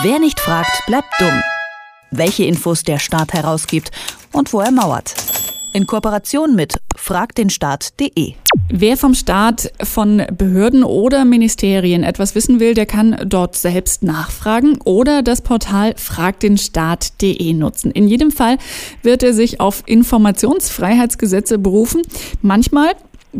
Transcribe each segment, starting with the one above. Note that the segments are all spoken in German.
Wer nicht fragt, bleibt dumm. Welche Infos der Staat herausgibt und wo er mauert. In Kooperation mit fragdenstaat.de. Wer vom Staat, von Behörden oder Ministerien etwas wissen will, der kann dort selbst nachfragen oder das Portal fragdenstaat.de nutzen. In jedem Fall wird er sich auf Informationsfreiheitsgesetze berufen. Manchmal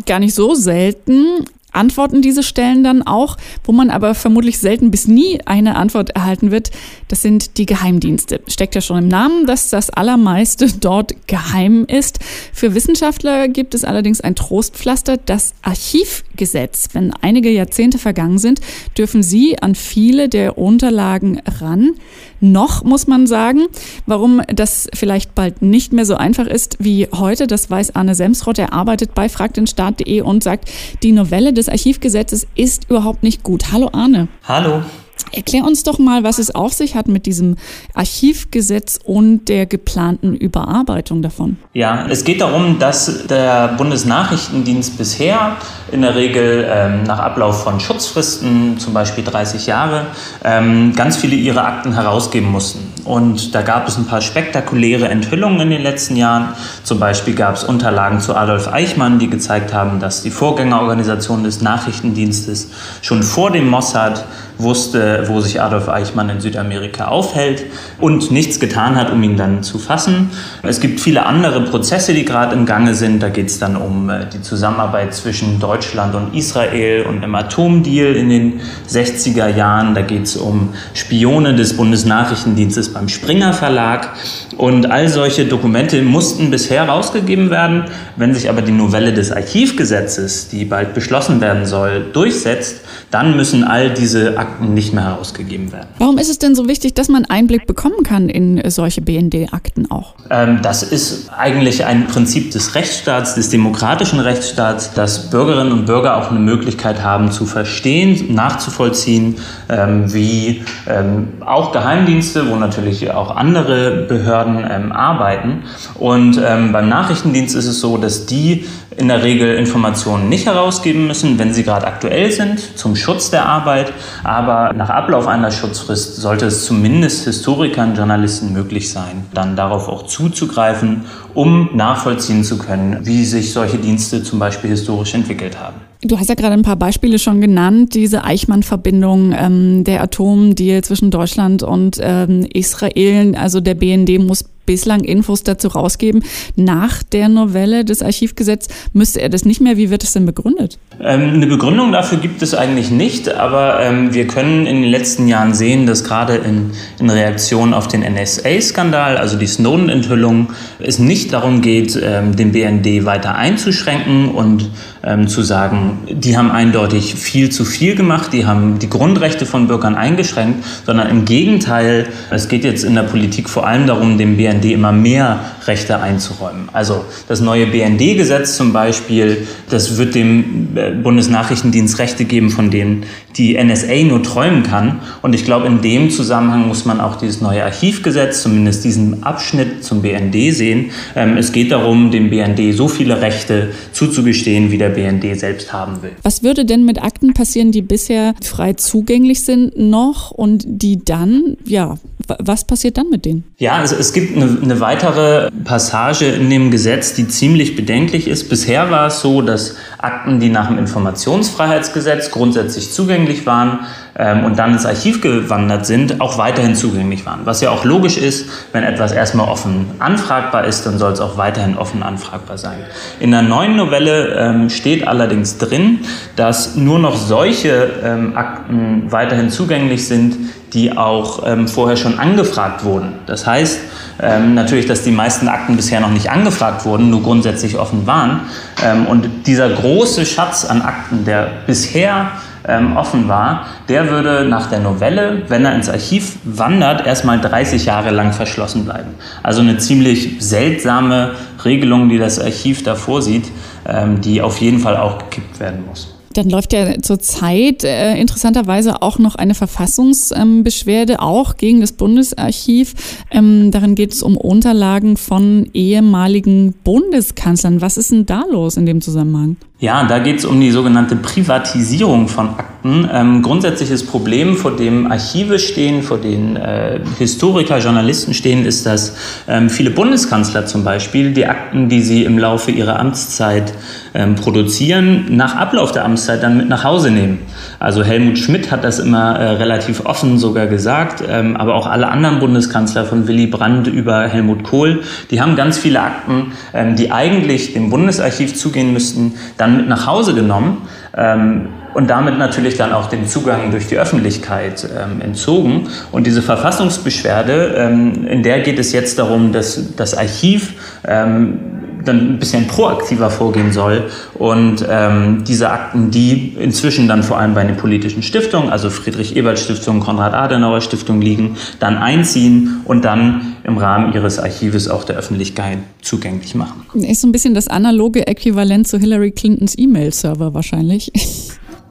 gar nicht so selten antworten diese Stellen dann auch, wo man aber vermutlich selten bis nie eine Antwort erhalten wird. Das sind die Geheimdienste. Steckt ja schon im Namen, dass das allermeiste dort geheim ist. Für Wissenschaftler gibt es allerdings ein Trostpflaster, das Archivgesetz. Wenn einige Jahrzehnte vergangen sind, dürfen sie an viele der Unterlagen ran. Noch muss man sagen, warum das vielleicht bald nicht mehr so einfach ist wie heute, das weiß Arne Semsrott. Er arbeitet bei fragdenstaat.de und sagt, die Novelle des Archivgesetzes ist überhaupt nicht gut. Hallo Arne. Hallo. Erklär uns doch mal, was es auf sich hat mit diesem Archivgesetz und der geplanten Überarbeitung davon. Ja, es geht darum, dass der Bundesnachrichtendienst bisher in der Regel ähm, nach Ablauf von Schutzfristen, zum Beispiel 30 Jahre, ähm, ganz viele ihrer Akten herausgeben mussten. Und da gab es ein paar spektakuläre Enthüllungen in den letzten Jahren. Zum Beispiel gab es Unterlagen zu Adolf Eichmann, die gezeigt haben, dass die Vorgängerorganisation des Nachrichtendienstes schon vor dem Mossad wusste, wo sich Adolf Eichmann in Südamerika aufhält und nichts getan hat, um ihn dann zu fassen. Es gibt viele andere Prozesse, die gerade im Gange sind. Da geht es dann um äh, die Zusammenarbeit zwischen Deutschland und Israel und im Atomdeal in den 60er Jahren. Da geht es um Spione des Bundesnachrichtendienstes beim Springer Verlag. Und all solche Dokumente mussten bisher rausgegeben werden. Wenn sich aber die Novelle des Archivgesetzes, die bald beschlossen werden soll, durchsetzt, dann müssen all diese Akten nicht mehr herausgegeben werden. Warum ist es denn so wichtig, dass man Einblick bekommen kann in solche BND-Akten auch? Ähm, das ist eigentlich ein Prinzip des Rechtsstaats, des demokratischen Rechtsstaats, dass Bürgerinnen und Bürger auch eine Möglichkeit haben zu verstehen, nachzuvollziehen, ähm, wie ähm, auch Geheimdienste, wo natürlich auch andere Behörden ähm, arbeiten. Und ähm, beim Nachrichtendienst ist es so, dass die in der Regel Informationen nicht herausgeben müssen, wenn sie gerade aktuell sind, zum Schutz der Arbeit. Aber nach Ablauf einer Schutzfrist sollte es zumindest Historikern, Journalisten möglich sein, dann darauf auch zuzugreifen, um nachvollziehen zu können, wie sich solche Dienste zum Beispiel historisch entwickelt haben. Du hast ja gerade ein paar Beispiele schon genannt, diese Eichmann-Verbindung, ähm, der Atomdeal zwischen Deutschland und ähm, Israel. Also der BND muss bislang Infos dazu rausgeben. Nach der Novelle des Archivgesetzes müsste er das nicht mehr. Wie wird es denn begründet? Ähm, eine Begründung dafür gibt es eigentlich nicht, aber ähm, wir können in den letzten Jahren sehen, dass gerade in, in Reaktion auf den NSA-Skandal, also die Snowden-Enthüllung, es nicht darum geht, ähm, den BND weiter einzuschränken und ähm, zu sagen, die haben eindeutig viel zu viel gemacht, die haben die Grundrechte von Bürgern eingeschränkt, sondern im Gegenteil, es geht jetzt in der Politik vor allem darum, dem BND immer mehr Rechte einzuräumen. Also das neue BND-Gesetz zum Beispiel, das wird dem äh, Bundesnachrichtendienst Rechte geben, von denen die NSA nur träumen kann. Und ich glaube, in dem Zusammenhang muss man auch dieses neue Archivgesetz, zumindest diesen Abschnitt zum BND sehen. Ähm, es geht darum, dem BND so viele Rechte zuzugestehen, wie der BND selbst haben will. Was würde denn mit Akten passieren, die bisher frei zugänglich sind noch und die dann, ja, was passiert dann mit denen? Ja, also es gibt eine, eine weitere Passage in dem Gesetz, die ziemlich bedenklich ist. Bisher war es so, dass Akten, die nach dem Informationsfreiheitsgesetz grundsätzlich zugänglich waren ähm, und dann ins Archiv gewandert sind, auch weiterhin zugänglich waren. Was ja auch logisch ist, wenn etwas erstmal offen anfragbar ist, dann soll es auch weiterhin offen anfragbar sein. In der neuen Novelle ähm, steht allerdings drin, dass nur noch solche ähm, Akten weiterhin zugänglich sind, die auch ähm, vorher schon angefragt wurden. Das heißt ähm, natürlich, dass die meisten Akten bisher noch nicht angefragt wurden, nur grundsätzlich offen waren. Ähm, und dieser große Schatz an Akten, der bisher ähm, offen war, der würde nach der Novelle, wenn er ins Archiv wandert, erstmal 30 Jahre lang verschlossen bleiben. Also eine ziemlich seltsame Regelung, die das Archiv da vorsieht, ähm, die auf jeden Fall auch gekippt werden muss. Dann läuft ja zurzeit äh, interessanterweise auch noch eine Verfassungsbeschwerde, ähm, auch gegen das Bundesarchiv. Ähm, darin geht es um Unterlagen von ehemaligen Bundeskanzlern. Was ist denn da los in dem Zusammenhang? Ja, da geht es um die sogenannte Privatisierung von Akten. Ähm, grundsätzliches Problem, vor dem Archive stehen, vor den äh, Historiker, Journalisten stehen, ist, dass ähm, viele Bundeskanzler zum Beispiel die Akten, die sie im Laufe ihrer Amtszeit ähm, produzieren, nach Ablauf der Amtszeit dann mit nach Hause nehmen. Also Helmut Schmidt hat das immer äh, relativ offen sogar gesagt, ähm, aber auch alle anderen Bundeskanzler von Willy Brandt über Helmut Kohl, die haben ganz viele Akten, ähm, die eigentlich dem Bundesarchiv zugehen müssten, dann mit nach Hause genommen ähm, und damit natürlich dann auch den Zugang durch die Öffentlichkeit ähm, entzogen. Und diese Verfassungsbeschwerde, ähm, in der geht es jetzt darum, dass das Archiv ähm, dann ein bisschen proaktiver vorgehen soll und ähm, diese Akten, die inzwischen dann vor allem bei den politischen Stiftungen, also Friedrich-Ebert-Stiftung, Konrad-Adenauer-Stiftung liegen, dann einziehen und dann im Rahmen ihres Archives auch der Öffentlichkeit zugänglich machen. Ist so ein bisschen das analoge Äquivalent zu Hillary Clintons E-Mail-Server wahrscheinlich.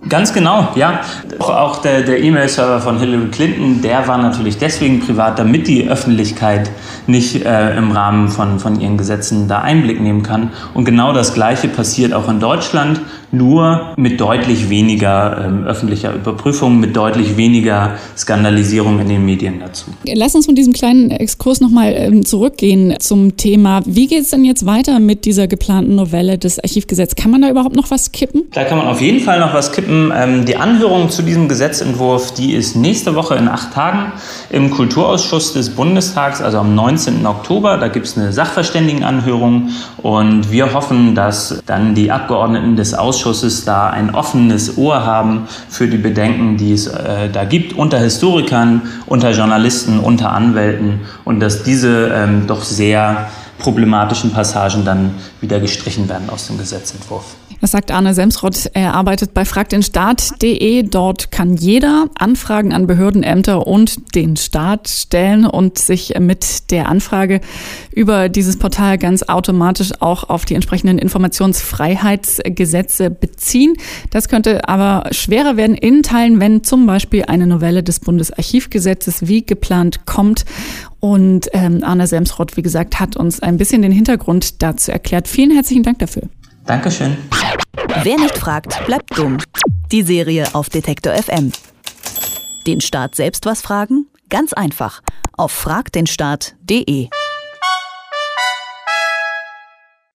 Ganz genau, ja. Auch der, der E-Mail-Server von Hillary Clinton, der war natürlich deswegen privat, damit die Öffentlichkeit nicht äh, im Rahmen von, von ihren Gesetzen da Einblick nehmen kann. Und genau das Gleiche passiert auch in Deutschland, nur mit deutlich weniger ähm, öffentlicher Überprüfung, mit deutlich weniger Skandalisierung in den Medien dazu. Lass uns von diesem kleinen Exkurs nochmal ähm, zurückgehen zum Thema. Wie geht es denn jetzt weiter mit dieser geplanten Novelle des Archivgesetzes? Kann man da überhaupt noch was kippen? Da kann man auf jeden Fall noch was kippen. Ähm, die Anhörung zu diesem Gesetzentwurf, die ist nächste Woche in acht Tagen im Kulturausschuss des Bundestags, also am 19. Oktober. Da gibt es eine Sachverständigenanhörung und wir hoffen, dass dann die Abgeordneten des Ausschusses da ein offenes Ohr haben für die Bedenken, die es äh, da gibt unter Historikern, unter Journalisten, unter Anwälten und dass diese ähm, doch sehr problematischen Passagen dann wieder gestrichen werden aus dem Gesetzentwurf. Das sagt Arne Semsrott. Er arbeitet bei fragdenstaat.de. Dort kann jeder Anfragen an Behörden, Ämter und den Staat stellen und sich mit der Anfrage über dieses Portal ganz automatisch auch auf die entsprechenden Informationsfreiheitsgesetze beziehen. Das könnte aber schwerer werden in Teilen, wenn zum Beispiel eine Novelle des Bundesarchivgesetzes wie geplant kommt. Und ähm, Arne Semsrott, wie gesagt, hat uns ein bisschen den Hintergrund dazu erklärt. Vielen herzlichen Dank dafür. Dankeschön. Wer nicht fragt, bleibt dumm. Die Serie auf Detektor FM. Den Staat selbst was fragen? Ganz einfach. Auf fragdenstaat.de.